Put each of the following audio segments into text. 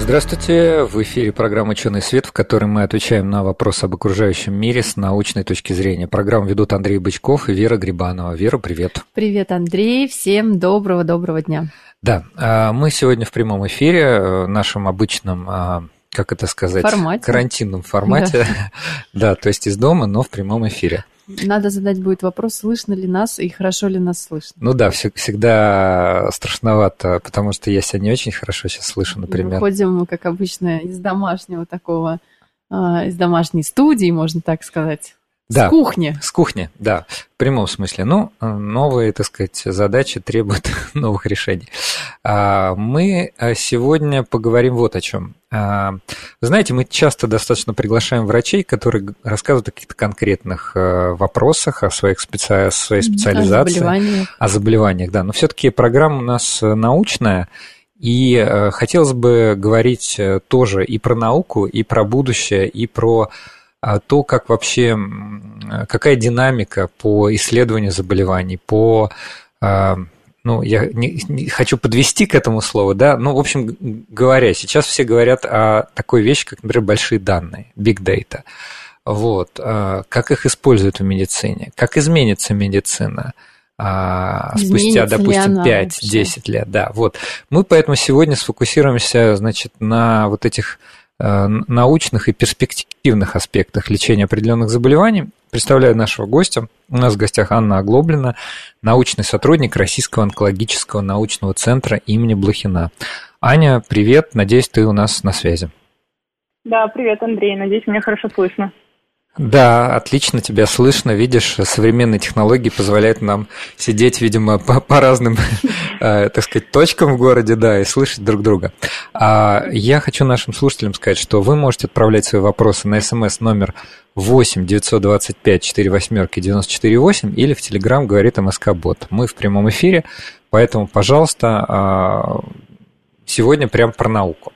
Здравствуйте, в эфире программа «Ученый свет», в которой мы отвечаем на вопросы об окружающем мире с научной точки зрения. Программу ведут Андрей Бычков и Вера Грибанова. Вера, привет. Привет, Андрей, всем доброго-доброго дня. Да, а, мы сегодня в прямом эфире, э, нашем обычном а, как это сказать, формате. карантинном формате. Да. да, то есть из дома, но в прямом эфире. Надо задать будет вопрос, слышно ли нас и хорошо ли нас слышно. Ну да, всегда страшновато, потому что я себя не очень хорошо сейчас слышу, например. Выходим, как обычно, из домашнего такого, а, из домашней студии, можно так сказать. Да, с кухни. С кухни, да, в прямом смысле. Ну, новые, так сказать, задачи требуют новых решений. А, мы а, сегодня поговорим вот о чем. А, знаете, мы часто достаточно приглашаем врачей, которые рассказывают о каких-то конкретных вопросах, о своих специ... своей специализации. О заболеваниях. О заболеваниях, да. Но все-таки программа у нас научная, и хотелось бы говорить э, тоже и про науку, и про будущее, и про то, как вообще, какая динамика по исследованию заболеваний, по ну, я не, не хочу подвести к этому слову, да, ну, в общем говоря, сейчас все говорят о такой вещи, как, например, большие данные, big data. Вот, а, как их используют в медицине, как изменится медицина, спустя, допустим, 5-10 лет, да, вот. Мы поэтому сегодня сфокусируемся, значит, на вот этих научных и перспективных аспектах лечения определенных заболеваний. Представляю нашего гостя. У нас в гостях Анна Оглоблина, научный сотрудник Российского онкологического научного центра имени Блохина. Аня, привет, надеюсь, ты у нас на связи. Да, привет, Андрей, надеюсь, меня хорошо слышно. Да, отлично тебя слышно. Видишь, современные технологии позволяют нам сидеть, видимо, по, по разным, э, так сказать, точкам в городе, да, и слышать друг друга. А я хочу нашим слушателям сказать, что вы можете отправлять свои вопросы на смс номер 8 925 4 восьмерки 94 8 или в Телеграм говорит МСК Бот. Мы в прямом эфире, поэтому, пожалуйста, а, сегодня прям про науку.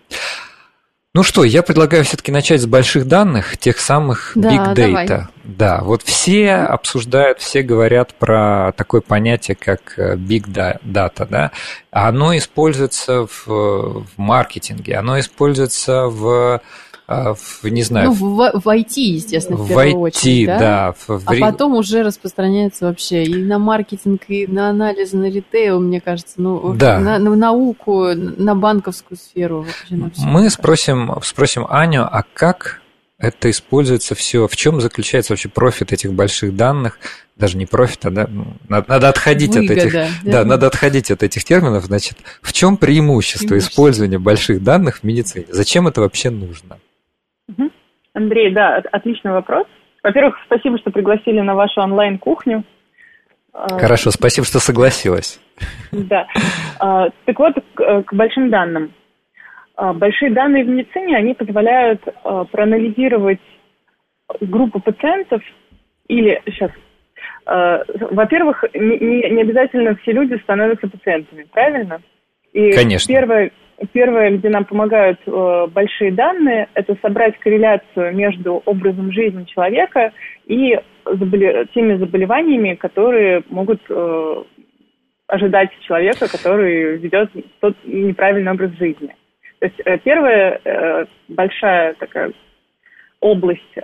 Ну что, я предлагаю все-таки начать с больших данных, тех самых да, big data. Давай. Да, вот все обсуждают, все говорят про такое понятие, как э, big data, да. Оно используется в, в маркетинге, оно используется в в, не знаю... Ну, в, в IT, естественно, в, в первую IT, очередь, да? да в, а потом уже распространяется вообще и на маркетинг, и на анализ, на ритейл, мне кажется, ну, да. на, на науку, на банковскую сферу. Вообще на все Мы спросим, спросим Аню, а как это используется все? В чем заключается вообще профит этих больших данных? Даже не профит, а да, ну, надо, надо отходить Выгода, от этих, да? да, надо отходить от этих терминов. Значит, в чем преимущество, преимущество использования больших данных в медицине? Зачем это вообще нужно? Андрей, да, отличный вопрос. Во-первых, спасибо, что пригласили на вашу онлайн-кухню. А, Хорошо, спасибо, что согласилась. Да. А, так вот, к большим данным. А, большие данные в медицине, они позволяют проанализировать группу пациентов или сейчас. Во-первых, не, обязательно все люди становятся пациентами, правильно? И Конечно. Первое, Первое, где нам помогают э, большие данные, это собрать корреляцию между образом жизни человека и заболе... теми заболеваниями, которые могут э, ожидать человека, который ведет тот неправильный образ жизни. То есть э, первая э, большая такая область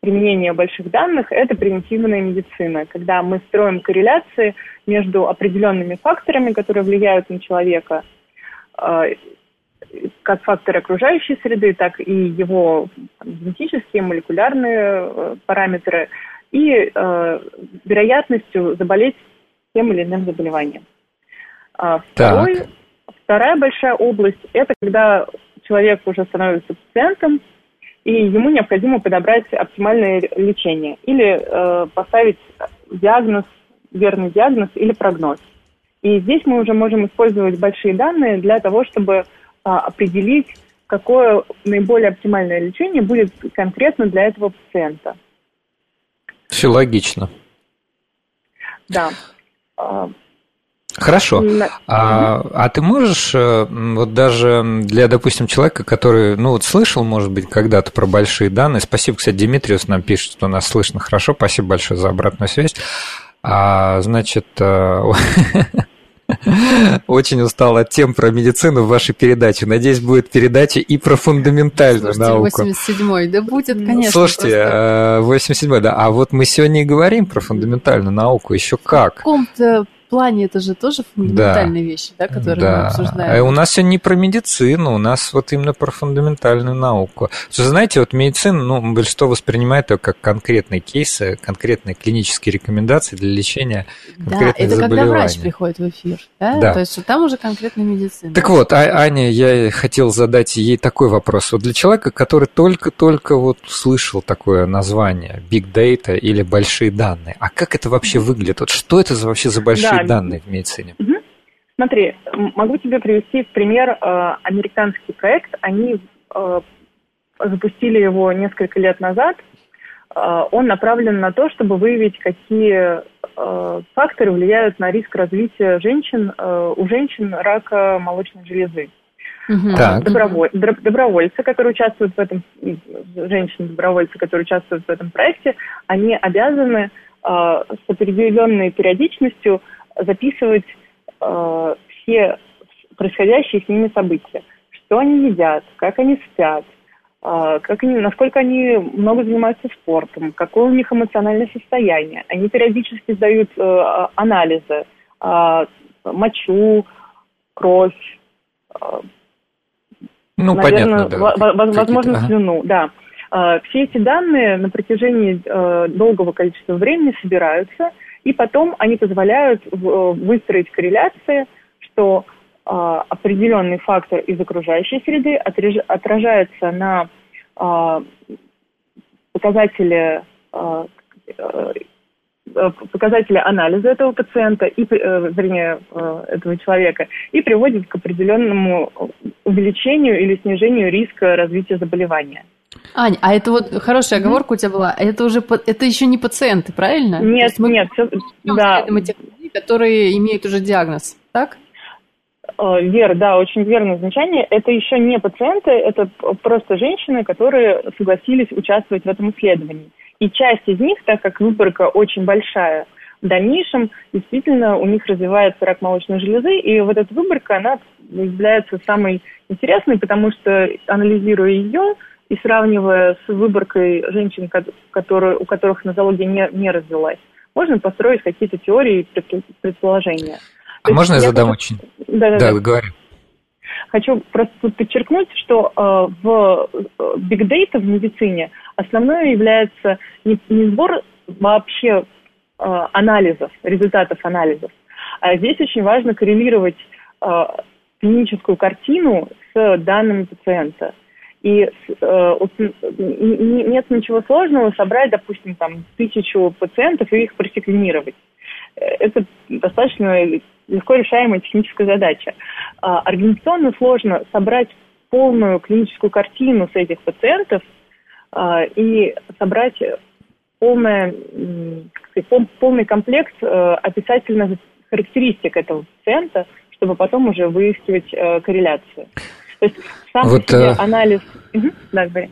применения больших данных – это превентивная медицина, когда мы строим корреляции между определенными факторами, которые влияют на человека, э, как факторы окружающей среды, так и его генетические, молекулярные э, параметры и э, вероятностью заболеть тем или иным заболеванием. А второй, вторая большая область – это когда человек уже становится пациентом, и ему необходимо подобрать оптимальное лечение или э, поставить диагноз, верный диагноз или прогноз. И здесь мы уже можем использовать большие данные для того, чтобы определить, какое наиболее оптимальное лечение будет конкретно для этого пациента. Все логично. Да. Хорошо. А, а ты можешь, э, вот даже для, допустим, человека, который, ну вот слышал, может быть, когда-то про большие данные, спасибо, кстати, Димитриус нам пишет, что нас слышно хорошо, спасибо большое за обратную связь. А, значит, э, очень устал от тем про медицину в вашей передаче. Надеюсь, будет передача и про фундаментальную Слушайте, науку. 87-й, да будет, конечно. Слушайте, просто... 87-й, да. А вот мы сегодня и говорим про фундаментальную науку. Еще как. В каком-то плане это же тоже фундаментальные да. вещи, да, которые да. мы обсуждаем. А у нас сегодня не про медицину, у нас вот именно про фундаментальную науку. Что, знаете, вот медицина, ну, большинство воспринимает ее как конкретные кейсы, конкретные клинические рекомендации для лечения конкретных Да, это когда врач приходит в эфир, да? да. То есть там уже конкретная медицина. Так вот, а, Аня, я хотел задать ей такой вопрос. Вот для человека, который только-только вот слышал такое название Big Data или большие данные, а как это вообще выглядит? Вот что это за, вообще за большие да, данные в медицине? Угу. Смотри, могу тебе привести в пример э, американский проект. Они э, запустили его несколько лет назад. Э, он направлен на то, чтобы выявить, какие э, факторы влияют на риск развития женщин, э, у женщин рака молочной железы. Угу. Так. Доброволь, добровольцы, которые участвуют в этом, женщины-добровольцы, которые участвуют в этом проекте, они обязаны э, с определенной периодичностью записывать э, все происходящие с ними события. Что они едят, как они спят, э, как они, насколько они много занимаются спортом, какое у них эмоциональное состояние. Они периодически сдают э, анализы, э, мочу, кровь, э, ну, наверное, понятно, да. возможно, слюну, да. Э, все эти данные на протяжении э, долгого количества времени собираются – и потом они позволяют э, выстроить корреляции, что э, определенный фактор из окружающей среды отражается на э, показатели э, э, показатели анализа этого пациента, и, вернее, этого человека, и приводит к определенному увеличению или снижению риска развития заболевания. Аня, а это вот хорошая оговорка у тебя была. Это уже это еще не пациенты, правильно? Нет, мы нет, все, да. Тех людей, которые имеют уже диагноз, так? Э, Вер, да, очень верное замечание. Это еще не пациенты, это просто женщины, которые согласились участвовать в этом исследовании. И часть из них, так как выборка очень большая, в дальнейшем действительно у них развивается рак молочной железы, и вот эта выборка, она является самой интересной, потому что анализируя ее, и сравнивая с выборкой женщин, которые, у которых нозология не, не развилась, можно построить какие-то теории и предположения. А То можно я задам хочу... очень... Да, да, да, да. говорю. Хочу просто тут подчеркнуть, что э, в Big Data в медицине основное является не, не сбор вообще э, анализов, результатов анализов, а здесь очень важно коррелировать э, клиническую картину с данными пациента – и э, нет ничего сложного собрать, допустим, там тысячу пациентов и их просеквенировать. Это достаточно легко решаемая техническая задача. А, организационно сложно собрать полную клиническую картину с этих пациентов а, и собрать полное, полный комплект э, описательных характеристик этого пациента, чтобы потом уже выискивать э, корреляцию. То есть сам вот, себе а... анализ... Угу, да, говори.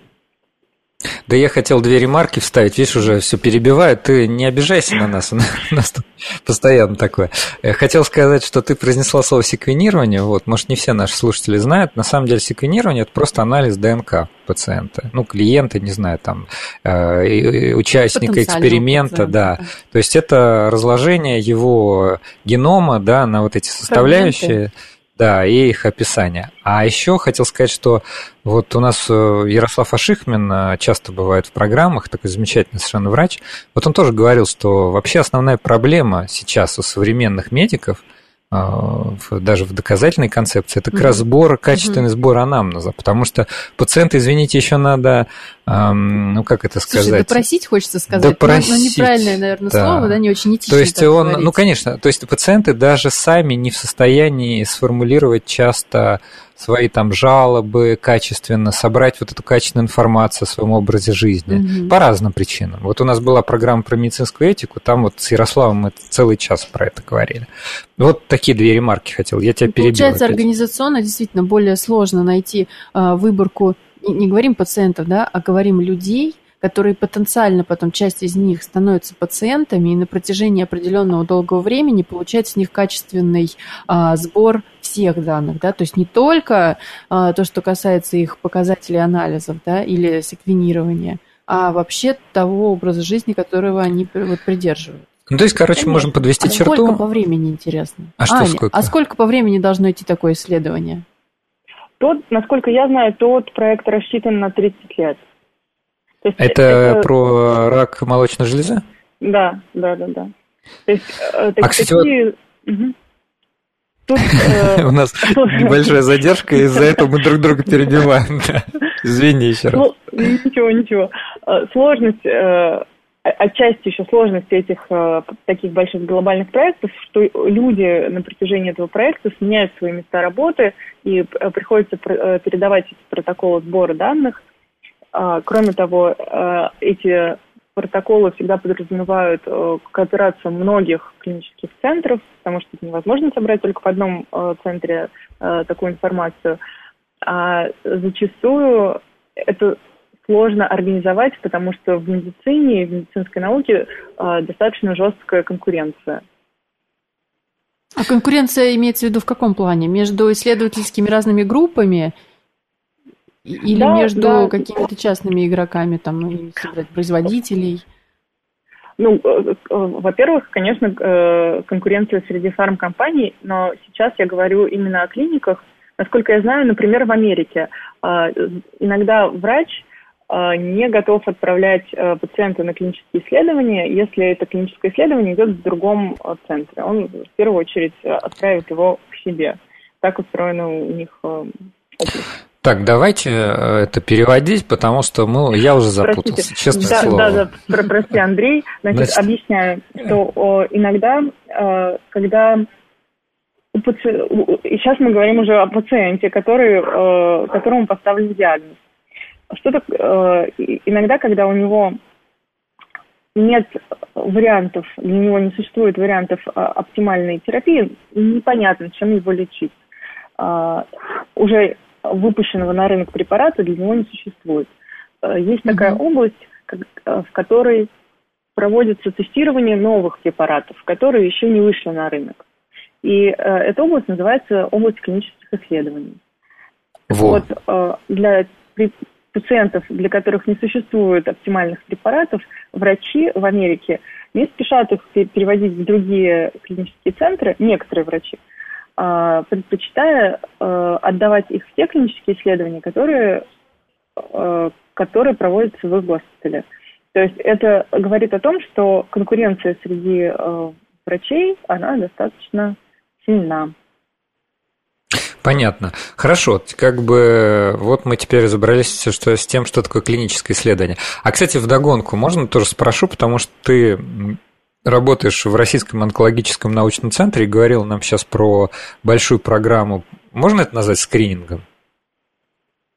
Да я хотел две ремарки вставить, видишь, уже все перебивает. Ты не обижайся на нас, у нас тут постоянно такое. Хотел сказать, что ты произнесла слово секвенирование. Вот, может, не все наши слушатели знают. На самом деле секвенирование – это просто анализ ДНК пациента. Ну, клиента, не знаю, там, э, участника эксперимента, да. То есть это разложение его генома, да, на вот эти составляющие. Фрагменты да, и их описание. А еще хотел сказать, что вот у нас э, Ярослав Ашихмин э, часто бывает в программах, такой замечательный совершенно врач. Вот он тоже говорил, что вообще основная проблема сейчас у современных медиков – даже в доказательной концепции, это как раз сбор, качественный сбор анамнеза, потому что пациента, извините, еще надо, ну как это сказать? Слушай, допросить хочется сказать, допросить, но, но неправильное, наверное, да. слово, да, не очень этично. То есть он, говорить. ну конечно, то есть пациенты даже сами не в состоянии сформулировать часто свои там жалобы качественно, собрать вот эту качественную информацию о своем образе жизни угу. по разным причинам. Вот у нас была программа про медицинскую этику, там вот с Ярославом мы целый час про это говорили. Вот такие две ремарки хотел. Я тебя перебил. Получается, опять. организационно действительно более сложно найти э, выборку, не говорим пациентов, да, а говорим людей, которые потенциально потом часть из них становятся пациентами, и на протяжении определенного долгого времени получает с них качественный а, сбор всех данных, да, то есть не только а, то, что касается их показателей анализов, да, или секвенирования, а вообще того образа жизни, которого они вот, придерживают. Ну, то есть, короче, Конечно. можем подвести а черту. Сколько по времени, интересно? А что Аня, сколько? А сколько по времени должно идти такое исследование? Тот, насколько я знаю, тот проект рассчитан на 30 лет есть это, это про рак молочной железы? Да, да, да, да. То есть, э, а, кстати, такие... вот... Тут, э... У нас небольшая задержка, из-за этого мы друг друга перебиваем. Извини еще раз. Ну, ничего, ничего. Э, сложность, отчасти еще сложность этих таких больших глобальных проектов, что люди на протяжении этого проекта сменяют свои места работы и приходится передавать эти протоколы сбора данных – а, кроме того, а, эти протоколы всегда подразумевают э, кооперацию многих клинических центров, потому что это невозможно собрать только в одном э, центре э, такую информацию. А зачастую это сложно организовать, потому что в медицине, в медицинской науке достаточно жесткая конкуренция. А конкуренция имеется в виду в каком плане? Между исследовательскими разными группами или да, между да. какими-то частными игроками, там, ну, производителей? Ну, э, э, во-первых, конечно, э, конкуренция среди фармкомпаний, но сейчас я говорю именно о клиниках. Насколько я знаю, например, в Америке иногда врач не готов отправлять пациента на клинические исследования, если это клиническое исследование идет в другом центре. Он в первую очередь отправит его к себе. Так устроено у них область. Так, давайте э, это переводить, потому что мы, я уже запутался, Простите. честное да, слово. Да, да, про, прости, Андрей. Значит, Значит... объясняю, что о, иногда, э, когда у паци... и сейчас мы говорим уже о пациенте, который, э, которому поставлен диагноз. Что так, э, иногда, когда у него нет вариантов, для него не существует вариантов э, оптимальной терапии, непонятно, чем его лечить. Uh, уже выпущенного на рынок препарата для него не существует. Э, есть такая область, э, в которой проводится тестирование новых препаратов, которые еще не вышли на рынок. И э, эта область называется область клинических исследований. Вот, вот для пациентов, для которых не существует оптимальных препаратов, врачи в Америке не спешат их переводить в другие клинические центры, некоторые врачи, а, предпочитая э, отдавать их в клинические исследования, которые, э, которые проводятся в их госпитале. То есть это говорит о том, что конкуренция среди врачей, она достаточно сильна. Понятно. Хорошо, как бы вот мы теперь разобрались что, с тем, что такое клиническое исследование. А, кстати, вдогонку можно тоже спрошу, потому что ты работаешь в Российском онкологическом научном центре и говорил нам сейчас про большую программу. Можно это назвать скринингом?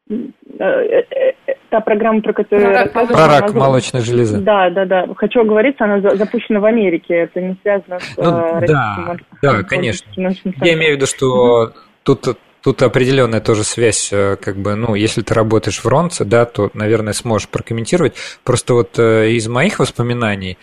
Э, э, э, та программа, про которую про, рассказывала, про рак она... молочной железы. Да, да, да. Хочу оговориться, она запущена в Америке. Это не связано с ну, Да, да, конечно. Я имею в виду, что тут Тут определенная тоже связь, как бы, ну, если ты работаешь в Ронце, да, то, наверное, сможешь прокомментировать. Просто вот из моих воспоминаний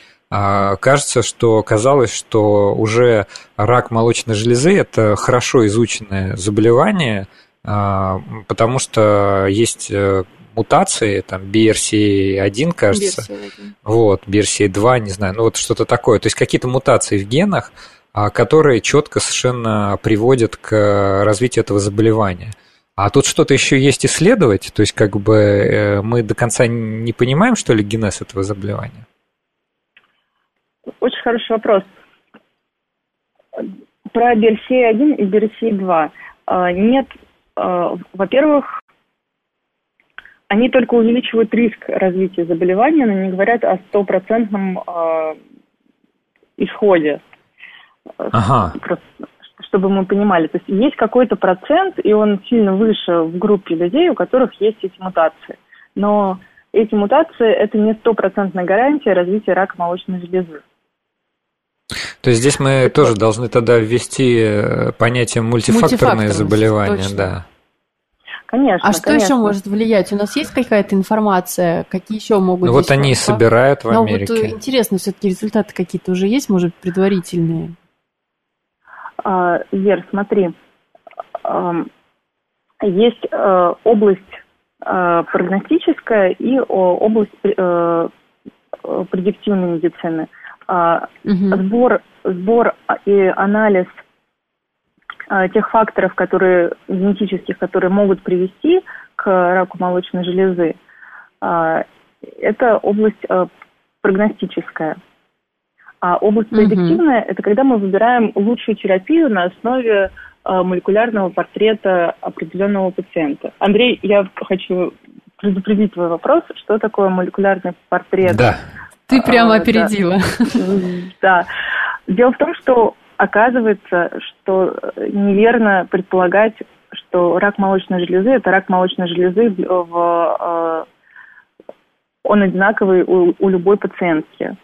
кажется, что казалось, что уже рак молочной железы – это хорошо изученное заболевание, а, потому что есть э, мутации, там BRCA1, кажется, BRCA1. вот, BRCA2, не знаю, ну вот что-то такое, то есть какие-то мутации в генах, а, которые четко совершенно приводят к развитию этого заболевания. А тут что-то еще есть исследовать, то есть как бы э, мы до конца не понимаем, что ли, генез этого заболевания? Очень хороший вопрос. Про BRCA1 и BRCA2. А, нет, а, во-первых, они только увеличивают риск развития заболевания, но не говорят о стопроцентном а, исходе. Ага. чтобы мы понимали. То есть есть какой-то процент, и он сильно выше в группе людей, у которых есть эти мутации. Но эти мутации – это не стопроцентная гарантия развития рака молочной железы. То есть здесь мы это тоже должны тогда ввести э, понятие мультифакторные заболевания, точно. да. Конечно. А что конечно. еще может влиять? У нас есть какая-то информация, какие еще могут? Ну вот они и собирают в Америке. Но вот интересно, все-таки результаты какие-то уже есть, может предварительные? А, Вер, смотри, есть э, область э, прогностическая и область э, предиктивной медицины. Угу. Сбор, сбор и анализ тех факторов, которые генетических, которые могут привести к раку молочной железы, это область прогностическая. А область предиктивная угу. – это когда мы выбираем лучшую терапию на основе молекулярного портрета определенного пациента. Андрей, я хочу предупредить твой вопрос, что такое молекулярный портрет. Да. Ты прямо а, опередила. Да. Дело в том, что оказывается, что неверно предполагать, что рак молочной железы – это рак молочной железы в, э, он одинаковый у, у любой пациентки.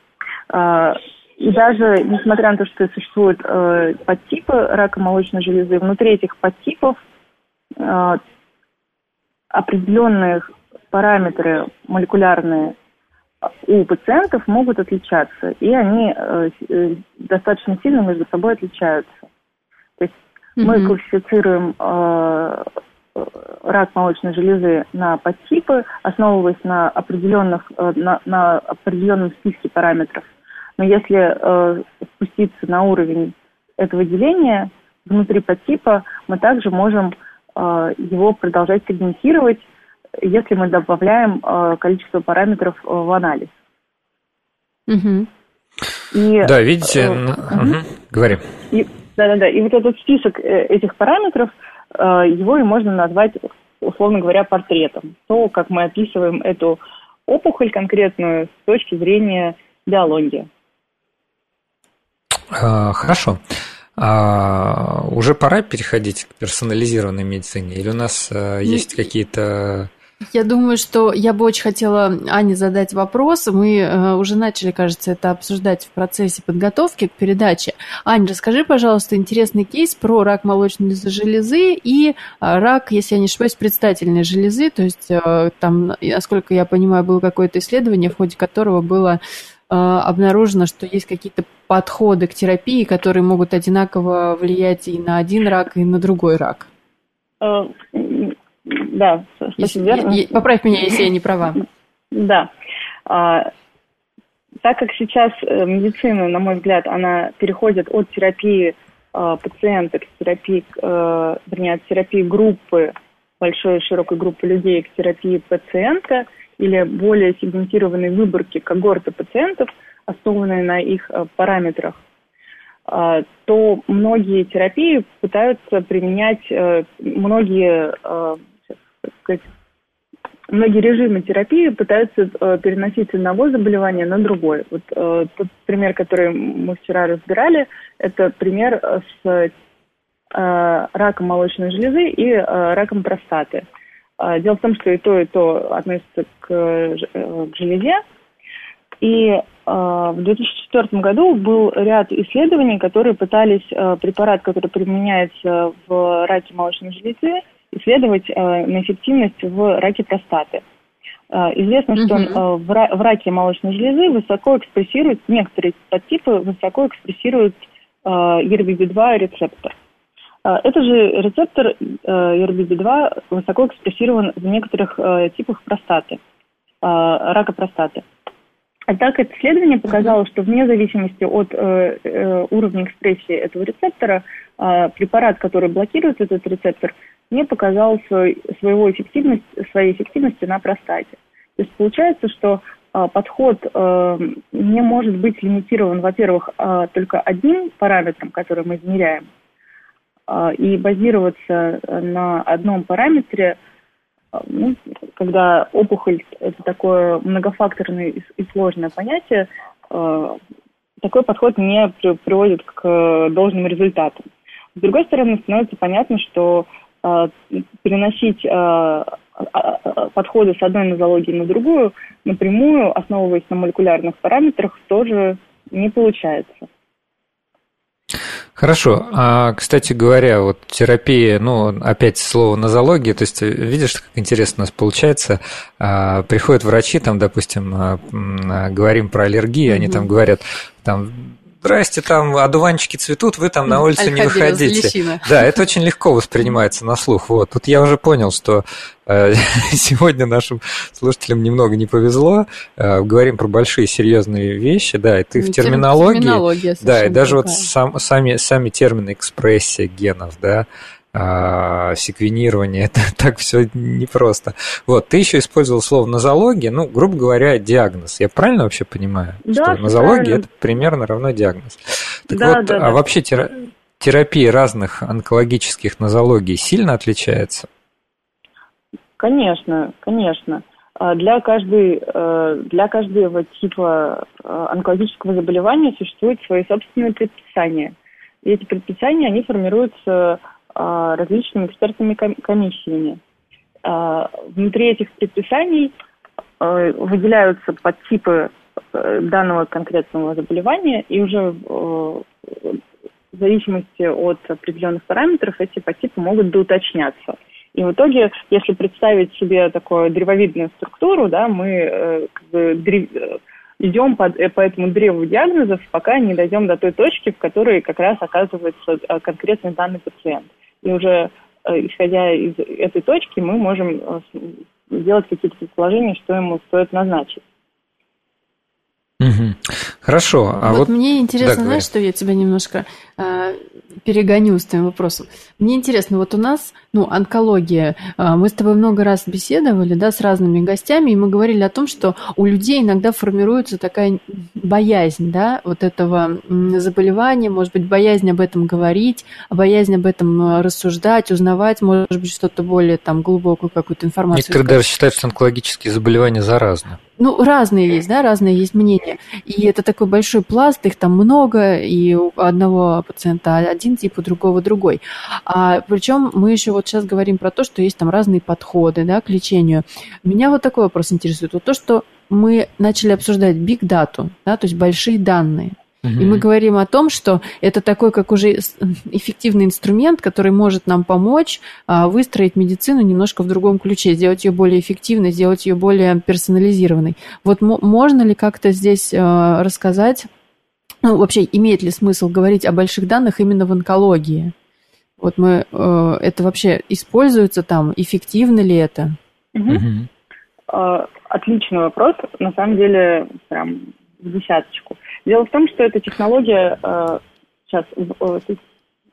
А, и даже несмотря на то, что существуют э, подтипы рака молочной железы, внутри этих подтипов э, определенные параметры молекулярные у пациентов могут отличаться, и они э, э достаточно сильно между собой отличаются. То есть mm-hmm. мы классифицируем э, рак молочной железы на подтипы, основываясь на определенных на, на определенном списке параметров – но если э, спуститься на уровень этого деления внутри подтипа, мы также можем э, его продолжать сегментировать, если мы добавляем э, количество параметров э, в анализ. Угу. И, да, видите, э, угу. говори. Да-да-да, и вот этот список э, этих параметров, его и можно назвать, условно говоря, портретом. То, как мы описываем эту опухоль конкретную с точки зрения биологии. А, хорошо. А уже пора переходить к персонализированной медицине? Или у нас есть какие-то я думаю, что я бы очень хотела Ане задать вопрос. Мы э, уже начали, кажется, это обсуждать в процессе подготовки к передаче. Аня, расскажи, пожалуйста, интересный кейс про рак молочной железы и рак, если я не ошибаюсь, предстательной железы. То есть э, там, насколько я понимаю, было какое-то исследование, в ходе которого было обнаружено, что есть какие-то подходы к терапии, которые могут одинаково влиять и на один рак, и на другой рак. Да, если, верно. Поправь меня, если я не права. Да. А, так как сейчас э, медицина, на мой взгляд, она переходит от терапии а, пациента к терапии, э, вернее, от терапии группы, большой широкой группы людей к терапии пациента – или более сегментированной выборки когорты пациентов, основанной на их э, параметрах, э, то многие терапии пытаются применять, э, многие, сказать, многие режимы терапии пытаются переносить с одного заболевания на другое. Вот тот пример, который мы вчера разбирали, это пример с раком молочной железы и раком простаты. А, дело в том, что и то, и то относится к, э, к железе. И э, в 2004 году был ряд исследований, которые пытались э, препарат, который применяется в раке молочной железы, исследовать э, на эффективность в раке простаты. Э, известно, что э, в, раке молочной железы высоко экспрессируют, некоторые подтипы высоко экспрессируют э, ERBB2 рецептор. Это же рецептор ERBB2 э, высоко экспрессирован в некоторых типах простаты, рака простаты. А так это исследование показало, что вне зависимости от уровня экспрессии этого рецептора, препарат, который блокирует этот рецептор, не показал свой, своего эффективность, своей эффективности на простате. То есть получается, что подход не может быть лимитирован, во-первых, только одним параметром, который мы измеряем – а, и базироваться на одном параметре, а, ну, когда опухоль – это такое многофакторное и сложное понятие, а, такой подход не приводит к должным результатам. С другой стороны, становится понятно, что э, переносить э, подходы с одной нозологии на другую напрямую, основываясь на молекулярных параметрах, тоже не получается. Хорошо. А, кстати говоря, вот терапия, ну, опять слово нозология, то есть видишь, как интересно у нас получается, а, приходят врачи, там, допустим, а, говорим про аллергии, mm-hmm. они там говорят, там, здрасте, там одуванчики цветут, вы там на улицу не выходите. Да, это очень легко воспринимается на слух. Вот. Тут я уже понял, что э, сегодня нашим слушателям немного не повезло. Э, говорим про большие серьезные вещи, да, и ты в терминологии. Да, и даже вот сам, сами, сами термины экспрессия генов, да, а, секвенирование, это так все непросто. Вот, ты еще использовал слово нозология, ну, грубо говоря, диагноз. Я правильно вообще понимаю? Да, что нозология это примерно равно диагноз. Так да, вот, да, а да. вообще терапия разных онкологических нозологий сильно отличается? Конечно, конечно. А для, каждой, э, для каждого типа э, онкологического заболевания существуют свои собственные предписания. И эти предписания, они формируются различными экспертными комиссиями. А, внутри этих предписаний а, выделяются подтипы э, данного конкретного заболевания, и уже э, в зависимости от определенных параметров эти подтипы могут доуточняться. И в итоге, если представить себе такую древовидную структуру, да, мы э, как бы древ... идем по, по этому древу диагнозов, пока не дойдем до той точки, в которой как раз оказывается конкретный данный пациент. И уже э, исходя из этой точки мы можем э, сделать какие-то предположения, что ему стоит назначить. Угу. Хорошо. А вот, вот мне интересно, да, знаешь, что я тебя немножко э, перегоню с твоим вопросом. Мне интересно, вот у нас, ну, онкология, э, мы с тобой много раз беседовали, да, с разными гостями, и мы говорили о том, что у людей иногда формируется такая боязнь, да, вот этого заболевания, может быть, боязнь об этом говорить, боязнь об этом э, рассуждать, узнавать, может быть, что-то более там глубокую какую-то информацию. Некоторые даже считают, что онкологические заболевания заразны. Ну, разные есть, да, разные есть мнения. И это такой большой пласт, их там много, и у одного пациента один тип, у другого другой. А, причем мы еще вот сейчас говорим про то, что есть там разные подходы, да, к лечению. Меня вот такой вопрос интересует. Вот то, что мы начали обсуждать big data, да, то есть большие данные. И мы говорим о том, что это такой, как уже эффективный инструмент, который может нам помочь а, выстроить медицину немножко в другом ключе, сделать ее более эффективной, сделать ее более персонализированной. Вот можно ли как-то здесь а, рассказать, ну, вообще, имеет ли смысл говорить о больших данных именно в онкологии? Вот мы, э, это вообще используется там, эффективно ли это? Угу. Отличный вопрос, на самом деле, прям в десяточку. Дело в том, что эта технология э, сейчас э,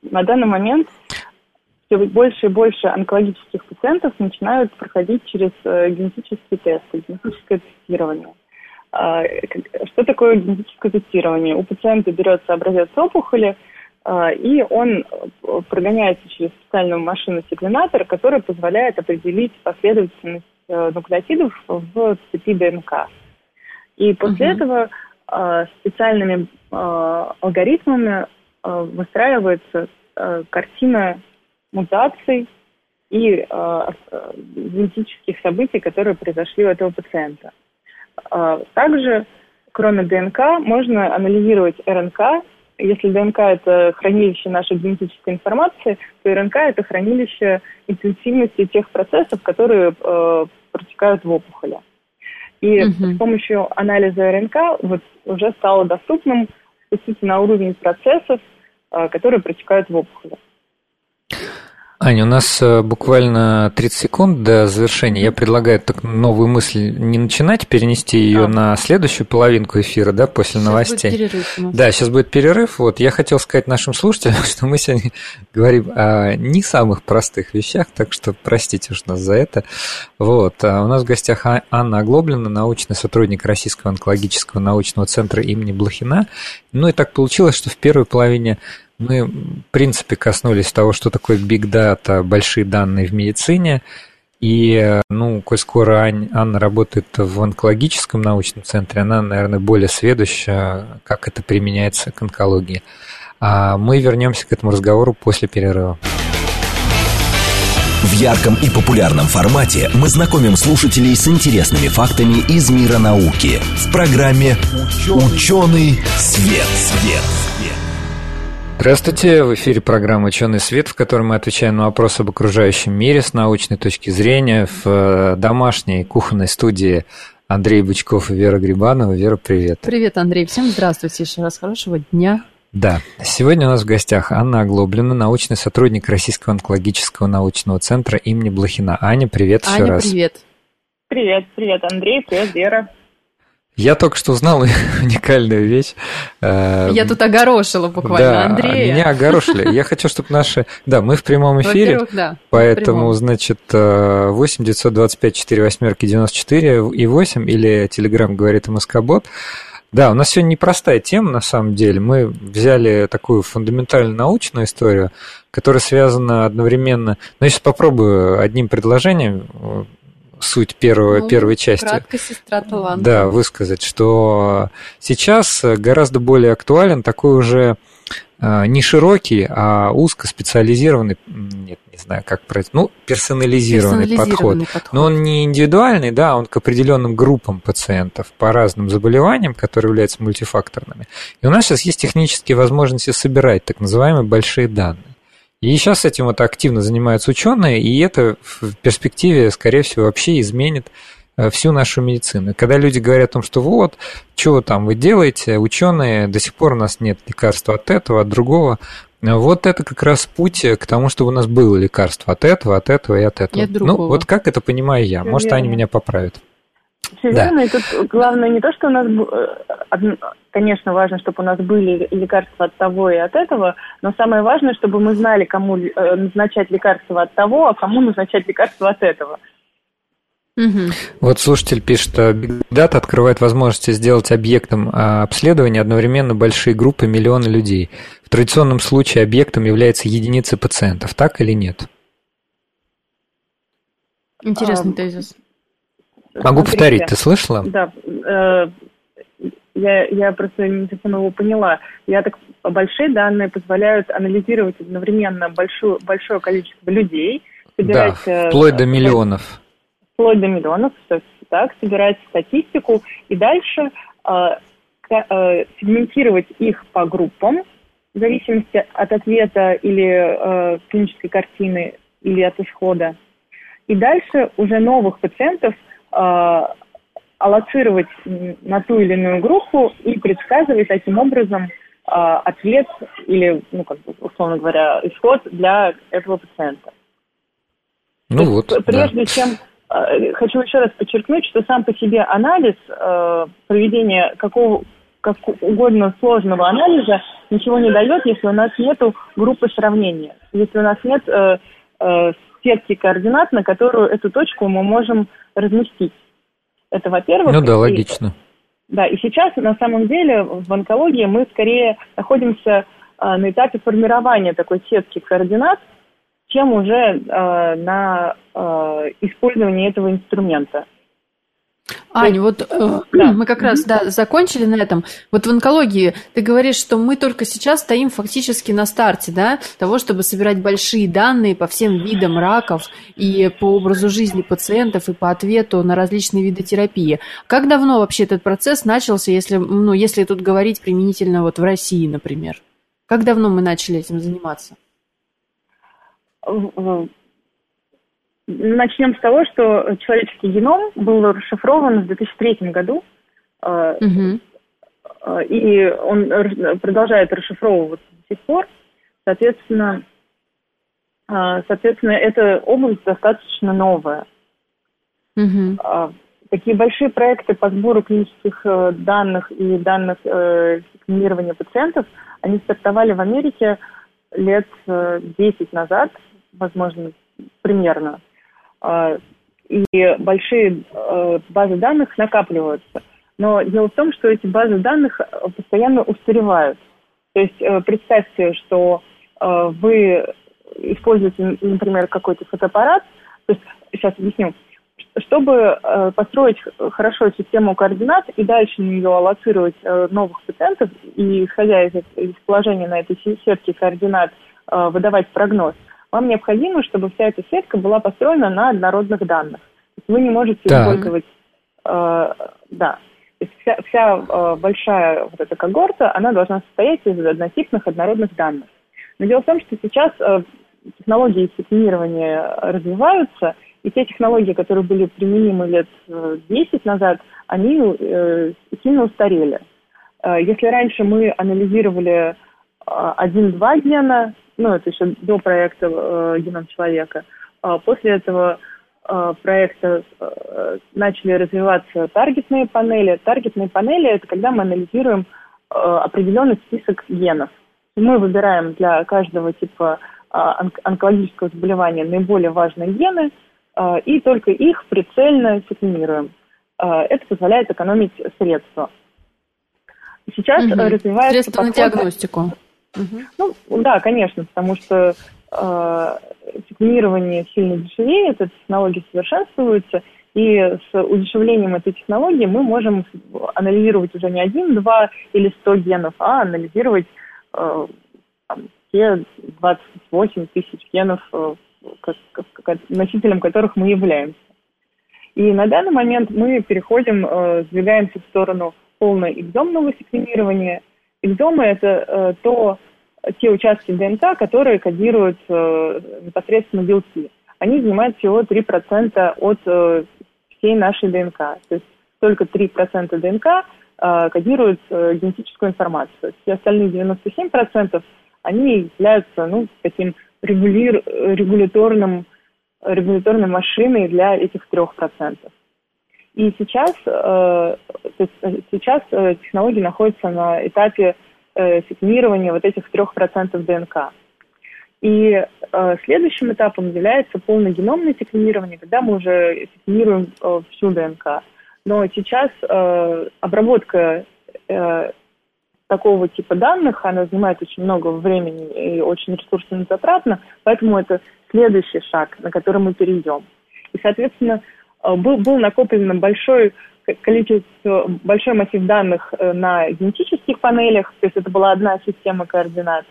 на данный момент все больше и больше онкологических пациентов начинают проходить через э, генетические тесты, генетическое тестирование. А, что такое генетическое тестирование? У пациента берется образец опухоли, и он прогоняется через специальную машину-секвенатор, которая позволяет определить последовательность нуклеотидов в цепи ДНК. И после uh-huh. этого Э, специальными э, алгоритмами э, выстраивается картина мутаций и генетических событий, которые произошли у этого пациента. Также, кроме ДНК, можно анализировать РНК. Если ДНК – это хранилище нашей генетической информации, то РНК – это хранилище интенсивности тех процессов, которые протекают в опухоли. И угу. с помощью анализа РНК вот уже стало доступным спуститься на уровень процессов, а, которые протекают в опухоли. Аня, у нас э, буквально 30 секунд до завершения. Я предлагаю так новую мысль не начинать, перенести ее а. на следующую половинку эфира, да, после сейчас новостей. Будет перерыв. Да, сейчас будет перерыв. Вот я хотел сказать нашим слушателям, что мы сегодня говорим о не самых простых вещах, так что простите уж нас за это. Вот. А у нас в гостях а-, Анна Оглоблина, научный сотрудник Российского онкологического научного центра имени Блохина. Ну и так получилось, что в первой половине мы, в принципе, коснулись того, что такое big data, большие данные в медицине. И, ну, коль скоро Ань, Анна работает в онкологическом научном центре, она, наверное, более сведуща, как это применяется к онкологии. А мы вернемся к этому разговору после перерыва. В ярком и популярном формате мы знакомим слушателей с интересными фактами из мира науки в программе «Ученый свет». свет. Здравствуйте, в эфире программа «Ученый свет», в которой мы отвечаем на вопросы об окружающем мире с научной точки зрения в э, домашней кухонной студии Андрей Бычков и Вера Грибанова. Вера, привет. Привет, Андрей. Всем здравствуйте еще раз. Хорошего дня. Да, сегодня у нас в гостях Анна Оглоблина, научный сотрудник Российского онкологического научного центра имени Блохина. Аня, привет Аня, еще раз. привет. Привет, привет, Андрей, привет, Вера. Я только что узнал уникальную вещь. Э, Я тут огорошила буквально да, Андрея. меня огорошили. Я хочу, чтобы наши... Да, мы в прямом эфире, да, поэтому, значит, 8 925 4 восьмерки 94 и 8 или Телеграм говорит МСК-бот. Да, у нас сегодня непростая тема, на самом деле. Мы взяли такую фундаментально научную историю, которая связана одновременно... Ну, я сейчас попробую одним предложением суть первого, ну, первой части. Кратко сестра таланта. Да, высказать, что сейчас гораздо более актуален такой уже э, не широкий, а узкоспециализированный, нет, не знаю, как про ну, персонализированный, персонализированный подход. подход. Но он не индивидуальный, да, он к определенным группам пациентов по разным заболеваниям, которые являются мультифакторными. И у нас сейчас есть технические возможности собирать так называемые большие данные. И сейчас этим вот активно занимаются ученые, и это в перспективе, скорее всего, вообще изменит э, всю нашу медицину. Когда люди говорят о том, что вот, что там вы делаете, ученые, до сих пор у нас нет лекарства от этого, от другого, вот это как раз путь к тому, чтобы у нас было лекарство от этого, от этого и от этого. И от другого. Ну, вот как это понимаю я. Может, Верно. они меня поправят. Все Да. верно, и тут главное не то, что у нас, э, конечно, важно, чтобы у нас были лекарства от того и от этого, но самое важное, чтобы мы знали, кому э, назначать лекарства от того, а кому назначать лекарства от этого. Мгм. Вот слушатель пишет, что Big Data открывает возможности сделать объектом а, обследования одновременно большие группы миллиона людей. В традиционном случае объектом является единица пациентов, так или нет? Интересный А, тезис. Могу Смотрите, повторить, ты слышала? Да, э, я, я просто не совсем его поняла. Я так большие данные позволяют анализировать одновременно большую, большое количество людей, Да, собирать, э, вплоть до миллионов. вплоть до миллионов, всё так, собирать статистику и дальше э, э, сегментировать их по группам в зависимости от ответа или э, клинической картины или от исхода. И дальше уже новых пациентов аллоцировать м, на ту или иную группу и предсказывать таким образом э, ответ или, ну, как бы, условно говоря, исход для этого пациента. Ну То вот, есть, да. Прежде чем э, хочу еще раз подчеркнуть, что сам по себе анализ, э, проведение какого как угодно сложного анализа ничего не дает, если у нас нет группы сравнения, если у нас нет э, э, сетки координат, на которую эту точку мы можем разместить. Это во-первых. Ну да, И- логично. да, и сейчас на самом деле в онкологии мы скорее находимся э, на этапе формирования такой сетки координат, чем уже э, на э, использовании этого инструмента. Ань, вот э, Да. мы как раз да, закончили на этом. Вот в онкологии ты говоришь, что мы только сейчас стоим фактически на старте, да, того, чтобы собирать большие данные по всем видам раков и по образу жизни пациентов и по ответу на различные виды терапии. Как давно вообще этот процесс начался, если, ну, если тут говорить применительно вот в России, например? Как давно мы начали этим заниматься? Начнем с того, что человеческий геном был расшифрован в 2003 году, э, и он продолжает расшифровываться до сих пор. Соответственно, э, соответственно, эта область достаточно новая. А, Такие большие проекты по сбору клинических данных и данных секвенирования пациентов, они стартовали в Америке лет э, 10 назад, возможно, примерно. А, И большие э, базы данных накапливаются. Но дело в том, что эти базы данных э, постоянно устаревают. То есть э, представьте, что э, вы используете, например, какой-то фотоаппарат, то есть сейчас объясню, чтобы построить хорошо систему координат и дальше на нее аллоцировать новых пациентов и, исходя из, из положения на этой сетке координат, выдавать прогноз, вам необходимо, чтобы вся эта сетка была построена на однородных данных. Вы не можете использовать... Да, то есть вся, вся э, большая вот эта когорта, она должна состоять из однотипных однородных данных. Но дело в том, что сейчас э, технологии секвенирования развиваются, и те технологии, которые были применимы лет 10 э, назад, они э, сильно устарели. Э, если раньше мы анализировали э, один-два гена, ну, это еще до проекта э, «Геном человека», э, после этого Э, проекта э, начали развиваться таргетные панели. Таргетные панели – это когда мы анализируем э, определенный список генов. Мы выбираем для каждого типа онкологического заболевания наиболее важные гены и только их прицельно секвенируем. Это позволяет экономить средства. Сейчас угу. развивается Средства подход... на диагностику. Ну, да, конечно, потому что секвенирование сильно дешевеет, эта технология совершенствуется, и с удешевлением этой технологии мы можем анализировать уже не один, два или сто генов, а анализировать э, там, те 28 тысяч генов, э, как, как, носителем которых мы являемся. И на данный момент мы переходим, э, сдвигаемся в сторону полного экзомного секвенирования. Экзомы – это э, то те участки ДНК, которые кодируют э, непосредственно белки. Они занимают всего 3% от э, всей нашей ДНК. То есть только 3% ДНК кодируют генетическую информацию. Все остальные 97% они являются ну, таким регулир, регуляторным, регуляторной машиной для этих 3%. И сейчас, э, э, сейчас э, технологии находятся на этапе э, секвенирования вот этих 3% ДНК. И э, следующим этапом является полногеномное секвенирование, когда мы уже секвенируем э, всю ДНК. Но сейчас э, обработка э, такого типа данных, она занимает очень много времени и очень ресурсно затратно, поэтому это следующий шаг, на который мы перейдем. И, соответственно, был, был накоплен большой количество, большой массив данных э, на генетических панелях, то есть это была одна система координат.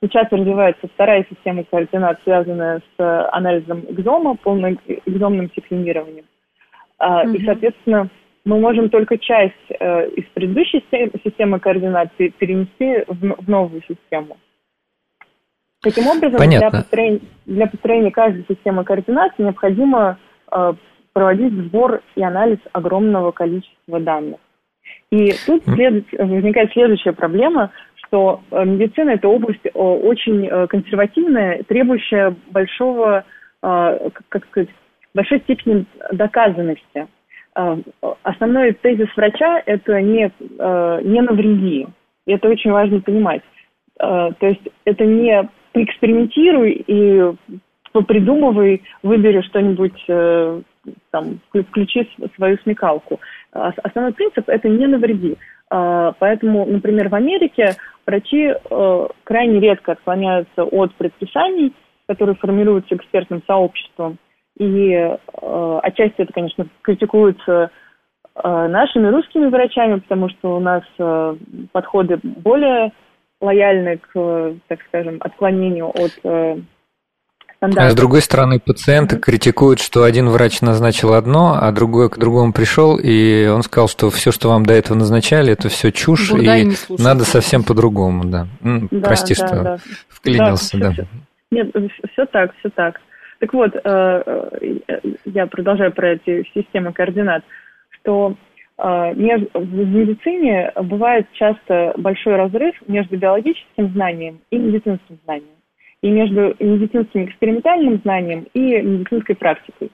Сейчас развивается вторая система координат, связанная с анализом экзома, полным экзомным секвенированием. Mm-hmm. И, соответственно, мы можем только часть э, из предыдущей системы координат перенести в новую систему. Таким образом, для построения, для построения каждой системы координат необходимо э, проводить сбор и анализ огромного количества данных. И тут след... возникает следующая проблема, что э, медицина – это область э, очень э, консервативная, требующая большого, как сказать, большой степени доказанности. Основной тезис врача – это не, не навреди. И это очень важно понимать. То есть это не поэкспериментируй и попридумывай, выбери что-нибудь там, включи свою смекалку. А, основной принцип – это не навреди. А, поэтому, например, в Америке врачи э, крайне редко отклоняются от предписаний, которые формируются экспертным сообществом. И э, отчасти это, конечно, критикуется э, нашими русскими врачами, потому что у нас подходы более лояльны к, так скажем, отклонению от стандарт. А с другой стороны, пациенты mm-hmm. критикуют, что один врач назначил одно, а другой к другому пришел, и он сказал, что все, что вам до этого назначали, это все чушь, Бурда и надо совсем по-другому, да. да Прости, да, что да. вклинился, да. да. Нет, все так, все так. Так вот, э, э, я продолжаю про эти системы координат, что э, в медицине бывает часто большой разрыв между биологическим знанием и медицинским знанием и между медицинским экспериментальным знанием и медицинской практикой.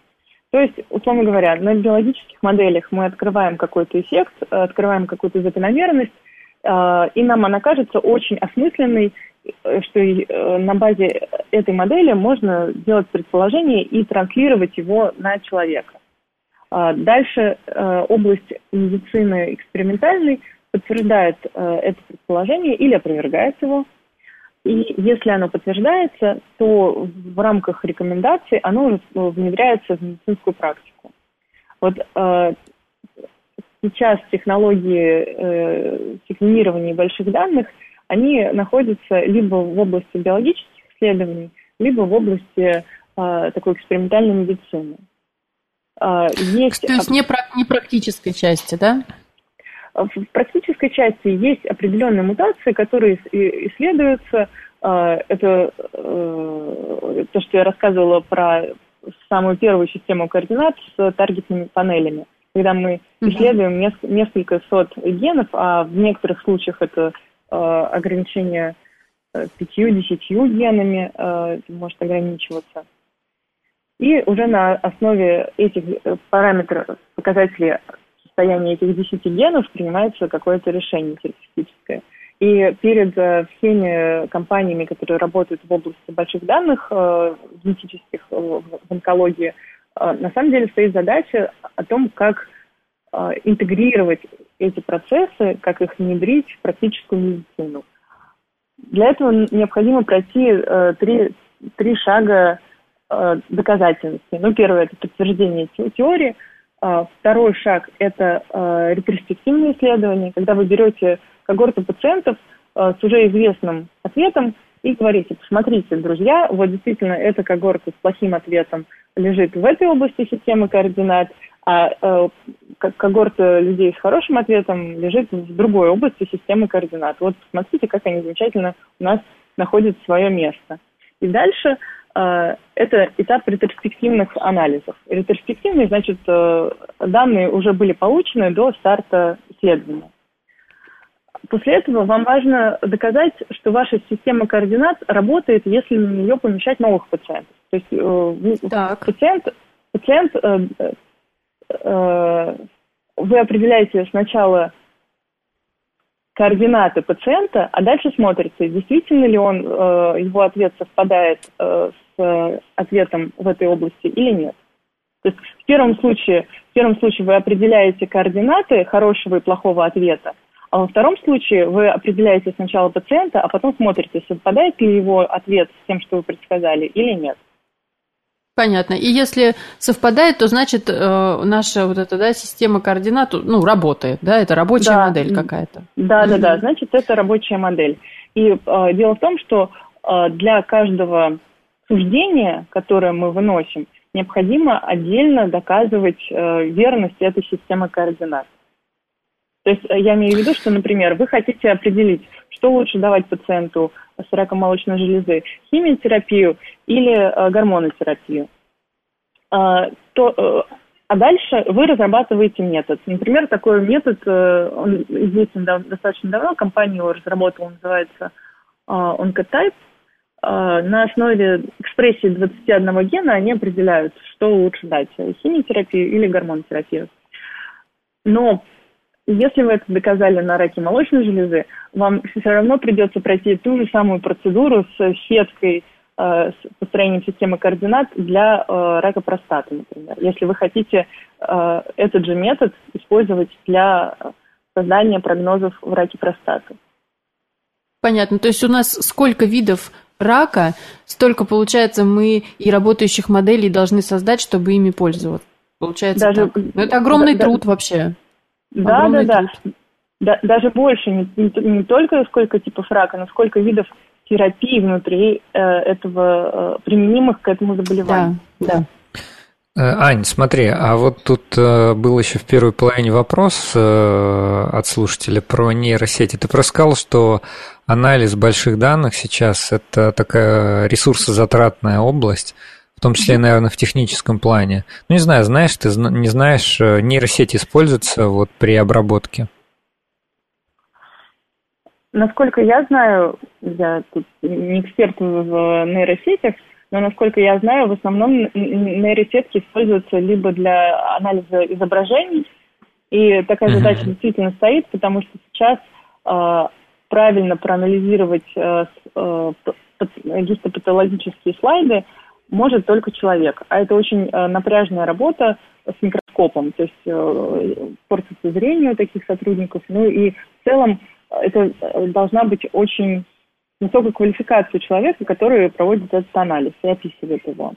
То есть, условно говоря, на биологических моделях мы открываем какой-то эффект, открываем какую-то закономерность, э, и нам она кажется очень осмысленной, э, что э, на базе этой модели можно делать предположение и транслировать его на человека. Дальше область медицины экспериментальной подтверждает это предположение или опровергает его. И если оно подтверждается, то в рамках рекомендаций оно уже внедряется в медицинскую практику. Вот сейчас технологии секвенирования больших данных, они находятся либо в области биологических исследований, либо в области такой экспериментальной медицины. Есть... То есть не, не практической части, да? В практической части есть определенные мутации, которые исследуются. А, это э, то, что я рассказывала про самую первую систему координат с таргетными панелями. Когда мы исследуем несколько сот генов, а в некоторых случаях это э, ограничение э, пятью-десятью генами может ограничиваться. И уже на основе этих параметров, показателей состояния этих 10 генов принимается какое-то решение терапевтическое. И перед э, всеми компаниями, которые работают в области больших данных э, генетических э, в онкологии, на самом деле стоит задача о том, как интегрировать эти процессы, как их внедрить в практическую медицину. Для этого необходимо пройти три, три шага доказательности. Ну, первое – это подтверждение теории – второй шаг – это а, ретроспективные исследования, когда вы берете когорту пациентов а, с уже известным ответом и говорите, посмотрите, друзья, вот действительно эта когорта с плохим ответом лежит в этой области системы координат, а когорта людей с хорошим ответом лежит в другой области системы координат. Вот посмотрите, как они замечательно у нас находят свое место. И дальше это этап ретроспективных анализов. Ретроспективные, значит, э, данные уже были получены до старта исследования. После этого вам важно доказать, что ваша система координат работает, если на нее помещать новых пациентов. То есть э, так. пациент, пациент вы определяете сначала координаты пациента, а дальше смотрите, действительно ли он, его ответ совпадает с с ответом в этой области или нет. То есть в первом случае, в первом случае вы определяете координаты хорошего и плохого ответа, а во втором случае вы определяете сначала пациента, а потом смотрите, совпадает ли его ответ с тем, что вы предсказали, или нет. Понятно. И если совпадает, то значит э, наша вот эта да, система координат ну, работает, да? Это рабочая да. модель какая-то. Да, да, да. Значит, это рабочая модель. И э, дело в том, что э, для каждого суждение, которое мы выносим, необходимо отдельно доказывать э, верность этой системы координат. То есть э, я имею в виду, что, например, вы хотите определить, что лучше давать пациенту с раком молочной железы, химиотерапию или э, гормонотерапию. Э, то, э, а дальше вы разрабатываете метод. Например, такой метод, э, он известен достаточно давно, компания его разработала, называется э. А, на основе экспрессии 21 гена они определяют, что лучше дать, химиотерапию или гормонотерапию. Но если вы это доказали на раке молочной железы, вам все равно придется пройти ту же самую процедуру с сеткой, а, с построением системы координат для а, рака простаты, например. Если вы хотите этот же метод использовать для создания прогнозов в раке простаты. Понятно. То есть у нас сколько видов рака, столько, получается, мы и работающих моделей должны создать, чтобы ими пользоваться. Получается Даже, так. Но ну, это огромный да, труд да, вообще. Да, огромный да, труд. да. Даже больше, не, не, не только сколько типов рака, но сколько видов терапии внутри э, этого, э, применимых к этому заболеванию. Да, да. Э, Ань, смотри, а вот тут э, был еще в первой половине вопрос э, от слушателя про нейросети. Ты просто сказал, что анализ больших данных сейчас – это такая ресурсозатратная область, в том числе, наверное, в техническом плане. Ну, не знаю, знаешь ты, не знаешь, нейросети используются вот при обработке? Насколько я знаю, я тут не эксперт в нейросетях, но, насколько я знаю, в основном нейросетки используются либо для анализа изображений, и такая uh-huh. задача действительно стоит, потому что сейчас э, правильно проанализировать э, э, гистопатологические слайды может только человек. А это очень э, напряжная работа с микроскопом, то есть э, портится зрение у таких сотрудников. Ну и в целом это э, должна быть очень высокую квалификацию человека, который проводит этот анализ и описывает его.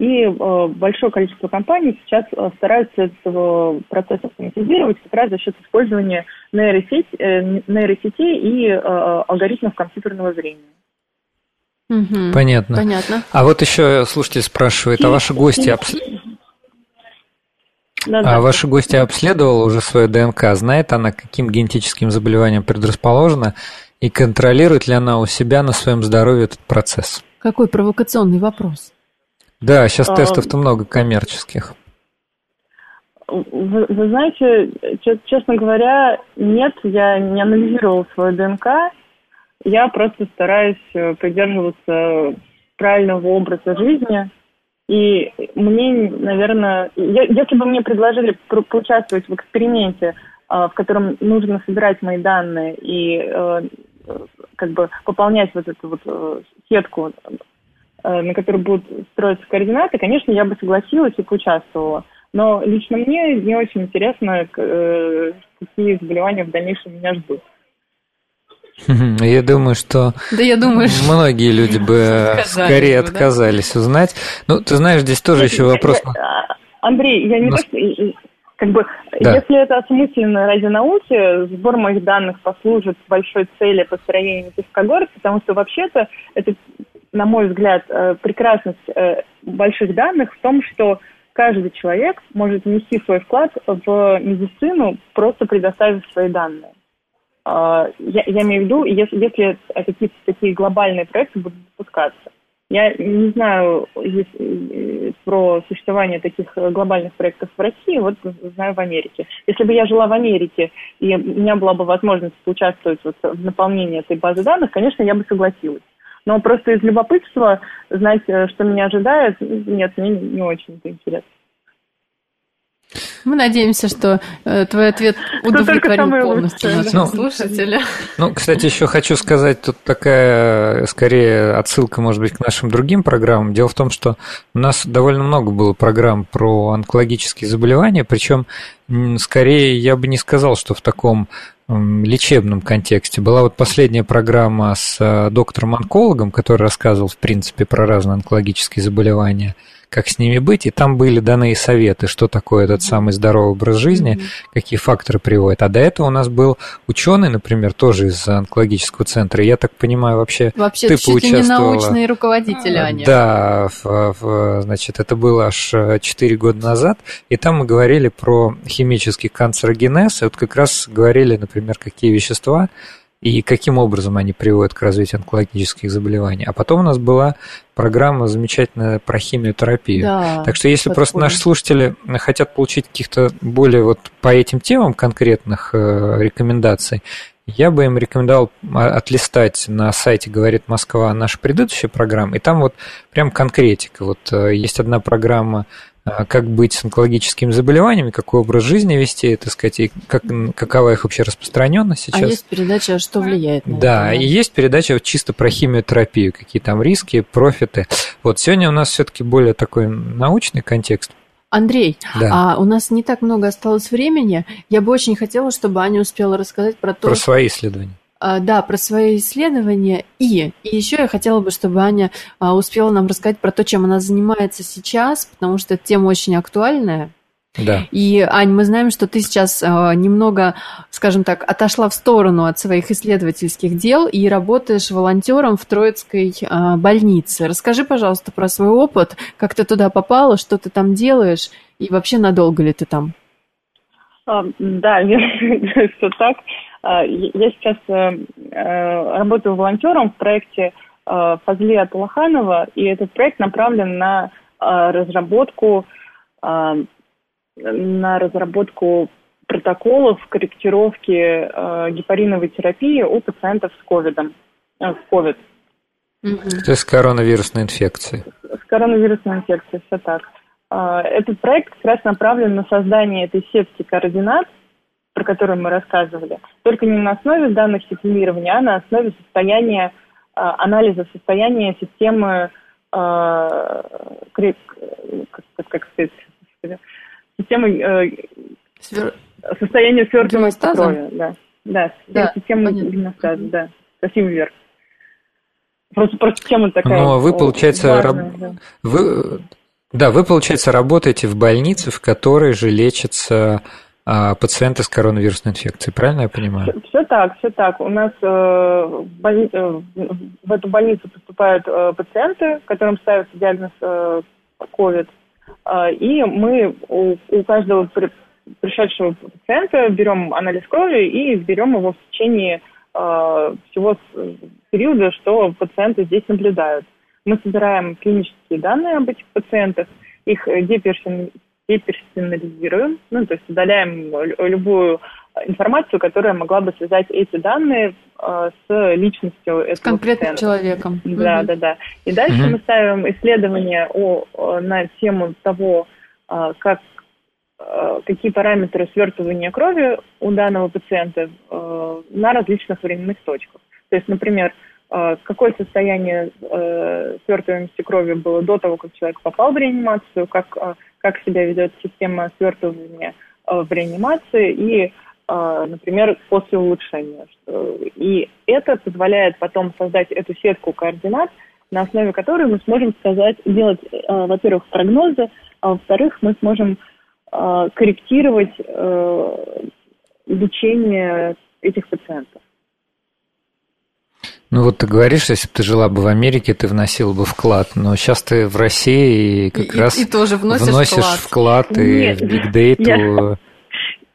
И э, большое количество компаний сейчас э, стараются этот процесс автоматизировать как раз за счет использования нейросеть, э, нейросетей и э, алгоритмов компьютерного зрения. Угу. Понятно. Понятно. А вот еще слушатель спрашивает, а ваши гости обс... Да, да. А ваши гости обследовала уже свою ДНК? Знает она, каким генетическим заболеваниям предрасположена? И контролирует ли она у себя на своем здоровье этот процесс? Какой провокационный вопрос. Да, сейчас а, тестов-то много коммерческих. Вы, вы знаете, честно говоря, нет, я не анализировал свою ДНК. Я просто стараюсь э, придерживаться правильного образа жизни. И мне, наверное, я, если бы мне предложили поучаствовать в эксперименте, а, в котором нужно собирать мои данные и э, как бы пополнять вот эту вот э, сетку Э, на которой будут строиться координаты, конечно, я бы согласилась и поучаствовала. Но лично мне не очень интересно, э, какие заболевания в дальнейшем меня ждут. Я думаю, что да я думаю, многие люди бы скорее бы, отказались да? узнать. Ну, ты знаешь, здесь тоже еще вопрос. Андрей, я не то, что как бы, да. если это осмысленно ради науки, сбор моих данных послужит большой цели построения когорт, потому что вообще-то это на мой взгляд, э, прекрасность э, больших данных в том, что каждый человек может внести свой вклад в медицину, просто предоставив свои данные. А, я, я имею в виду, если, если какие-то такие глобальные проекты будут запускаться. Я не знаю э, про существование таких глобальных проектов в России, вот знаю в Америке. Если бы я жила в Америке, и у меня была бы возможность поучаствовать вот в наполнении этой базы данных, конечно, я бы согласилась. Но просто из любопытства знать, э, что меня ожидает, нет, мне не очень это интересно. Мы надеемся, что э, твой ответ удовлетворил полностью наших ну, слушателей. Ну, кстати, еще хочу сказать, тут такая, скорее, отсылка, может быть, к нашим другим программам. Дело в том, что у нас довольно много было программ про онкологические заболевания, причем, скорее, я бы не сказал, что в таком лечебном контексте. Была вот последняя программа с э, доктором-онкологом, который рассказывал, в принципе, про разные онкологические заболевания – как с ними быть, и там были даны советы, что такое этот самый здоровый образ жизни, mm-hmm. какие факторы приводят. А до этого у нас был ученый, например, тоже из онкологического центра. Я так понимаю, вообще, вообще ты чуть поучаствовала... не научные руководители они. Да, в, в, значит, это было аж 4 года назад, и там мы говорили про химический канцерогенез, и вот как раз говорили, например, какие вещества и каким образом они приводят к развитию онкологических заболеваний. А потом у нас была программа замечательная про химиотерапию. Да, так что если подходит. просто наши слушатели хотят получить каких-то более вот по этим темам конкретных э, рекомендаций, я бы им рекомендовал отлистать на сайте «Говорит Москва» наши предыдущие программы, и там вот прям конкретика. Вот э, есть одна программа а, как быть с онкологическими заболеваниями, какой образ жизни вести, так сказать, и как, какова их вообще распространенность сейчас. А есть передача «Что влияет на Да, это? и есть передача вот чисто про химиотерапию, какие там риски, профиты. Вот сегодня у нас все-таки более такой научный контекст. Андрей, да. а у нас не так много осталось времени. Я бы очень хотела, чтобы Аня успела рассказать про то... Про свои исследования. А, да, про свои исследования. И, и еще я хотела бы, чтобы Аня а, успела нам рассказать про то, чем она занимается сейчас, потому что эта тема очень актуальная. Да. И, Ань, мы знаем, что ты сейчас а, немного, скажем так, отошла в сторону от своих исследовательских дел и работаешь волонтером в Троицкой больнице. Расскажи, пожалуйста, про свой опыт, как ты туда попала, что ты там делаешь и вообще надолго ли ты там? Да, все так. А, я сейчас э, э, работаю волонтером в проекте э, Фазли Аталаханова, и этот проект направлен на разработку на разработку протоколов корректировки гепариновой терапии у пациентов с ковидом, с ковид. То есть с коронавирусной инфекцией. С коронавирусной инфекцией, все так. Этот проект как раз направлен на создание этой сетки координат про которую мы рассказывали, только не на основе данных секвенирования, а на основе состояния, а, анализа состояния системы, а, как, как сказать, системы э, Свер... состояния свертывания крови, да. Да, да система гимнастаза, да. Спасибо, Вер. Просто, просто тема такая. Ну, а вы, получается, важная, раб... да. вы Да, вы, получается, работаете в больнице, в которой же лечатся а, пациенты с коронавирусной инфекцией, правильно я понимаю? Все, все так, все так. У нас э, в, больни... э, в эту больницу поступают э, пациенты, которым ставится диагноз э, COVID, и мы у, каждого при... пришедшего пациента берем анализ крови и берем его в течение э, всего периода, что пациенты здесь наблюдают. Мы собираем клинические данные об этих пациентах, их деперсонализируем деперсонализируем, ну, то есть удаляем любую информацию, которая могла бы связать эти данные э, с личностью этого С конкретным пациента. человеком. Да, Мгм. да, да. И дальше Мгм. мы ставим исследования о, на тему того, э, как э, какие параметры свертывания крови у данного пациента э, на различных временных точках. То есть, например, э, какое состояние э, свертываемости крови было до того, как человек попал в реанимацию, как, э, как себя ведет система свертывания э, в реанимации и, э, например, после улучшения. И это позволяет потом создать эту сетку координат, на основе которой мы сможем сказать, делать, э, во-первых, прогнозы, а во-вторых, мы сможем э, корректировать э, лечение этих пациентов. Ну вот ты говоришь, если бы ты жила бы в Америке, ты вносила бы вклад, но сейчас ты в России и как И- раз и тоже вносишь вносишь вклад. вклад и Нет, в бигдейту. я-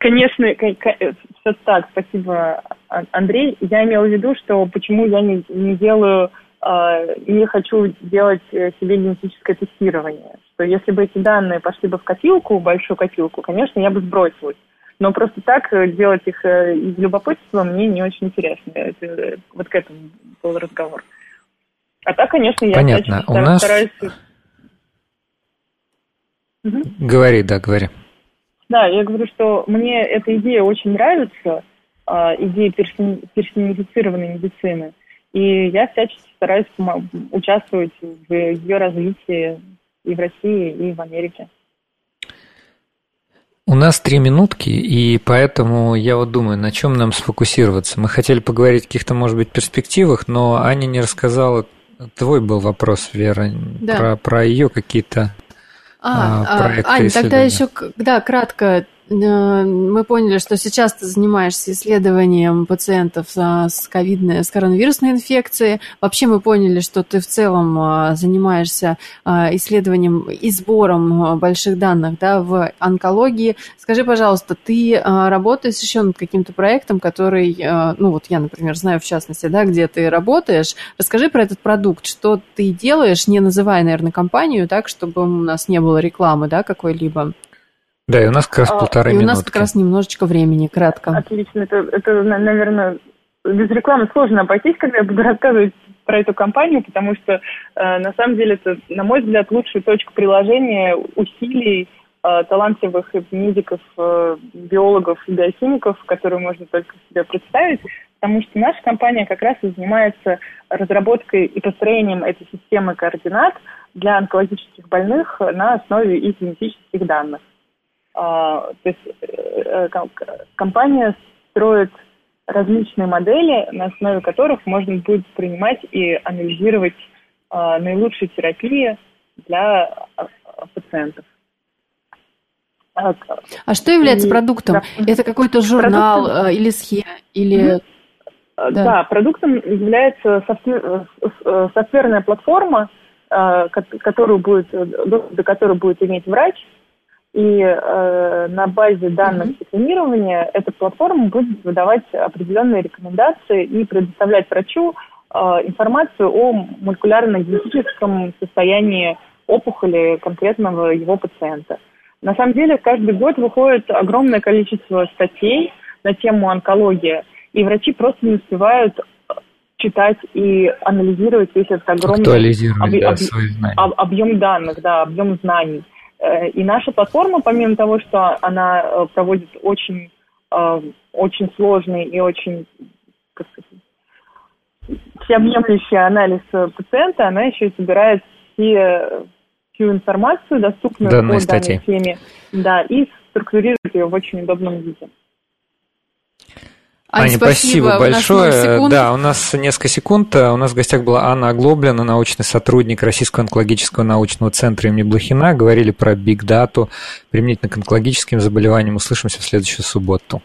Конечно, все так, спасибо, А- Андрей. Я имела в виду, что почему я не, не делаю, э, не хочу делать э, себе генетическое тестирование. Что если бы эти данные пошли бы в копилку, большую копилку, конечно, я бы сбросилась. Но просто так э, делать их э, из любопытства мне не очень интересно. Это, э, вот к этому был разговор. А так, конечно, я Понятно. всячески У нас- стараюсь... Мгм. Говори, да, говори. Да, я говорю, что мне эта идея очень нравится, а, идея персони- персонифицированной медицины. И я всячески стараюсь участвовать в ее развитии и в России, и в Америке. У нас три минутки, и поэтому я вот думаю, на чем нам сфокусироваться. Мы хотели поговорить о каких-то, может быть, перспективах, но Аня не рассказала. Твой был вопрос, Вера, Да. про, про ее какие-то А, а, а, проекты Ань, тогда еще, да, кратко. Э, Мы поняли, что сейчас ты занимаешься исследованием пациентов а, с ковидной, с коронавирусной инфекцией. Вообще мы поняли, что ты в целом а, занимаешься а, исследованием и сбором больших данных да, в онкологии. Скажи, пожалуйста, ты работаешь еще над каким-то проектом, который, ну вот я, например, знаю в частности, да, где ты работаешь. Расскажи про этот продукт, что ты делаешь, не называя, наверное, компанию, так, чтобы у нас не было рекламы, да, какой-либо. Да, и у нас как раз А, полторы И у минутки. нас как раз немножечко времени, кратко. Отлично. Это, это, на- наверное, без рекламы сложно обойтись, когда я буду рассказывать про эту компанию, потому что, э, на самом деле, это, на мой взгляд, лучшая точка приложения усилий э, талантливых медиков, э, биологов и биохимиков, которые можно только себе представить, потому что наша компания как раз и занимается разработкой и построением этой системы координат для онкологических больных на основе их генетических данных. А, то есть э, ком- компания строит различные модели, на основе которых можно будет принимать и анализировать а, наилучшие терапии для а, пациентов. А, что является И- продуктом? да. Это какой-то журнал Продуктом- э, или схема, или... Да. Да. продуктом является софтвер- э, э, софтверная платформа, э, ко- которую будет, э, до которой будет иметь врач, и э, на базе данных Мгм. секвенирования эта платформа будет выдавать определенные рекомендации и предоставлять врачу э, информацию о молекулярно-генетическом состоянии опухоли конкретного его пациента. На самом деле каждый год выходит огромное количество статей на тему онкологии, и врачи просто не успевают э, читать и анализировать весь этот огромный Актуализировать объ- да, об- объем данных, да, объем знаний. Э, И наша платформа, помимо того, что она э, проводит очень, э, очень сложный и очень как сказать, всеобъемлющий анализ пациента, она еще и собирает все, всю информацию, доступную Данные по статьи. данной теме, да, и структурирует ее в очень удобном виде. Аня, Аня спасибо, спасибо большое. да, у нас несколько секунд. У нас в гостях была Анна Оглоблина, научный сотрудник Российского онкологического научного центра имени Блохина. Говорили про биг дату применительно к онкологическим заболеваниям. Услышимся в следующую субботу.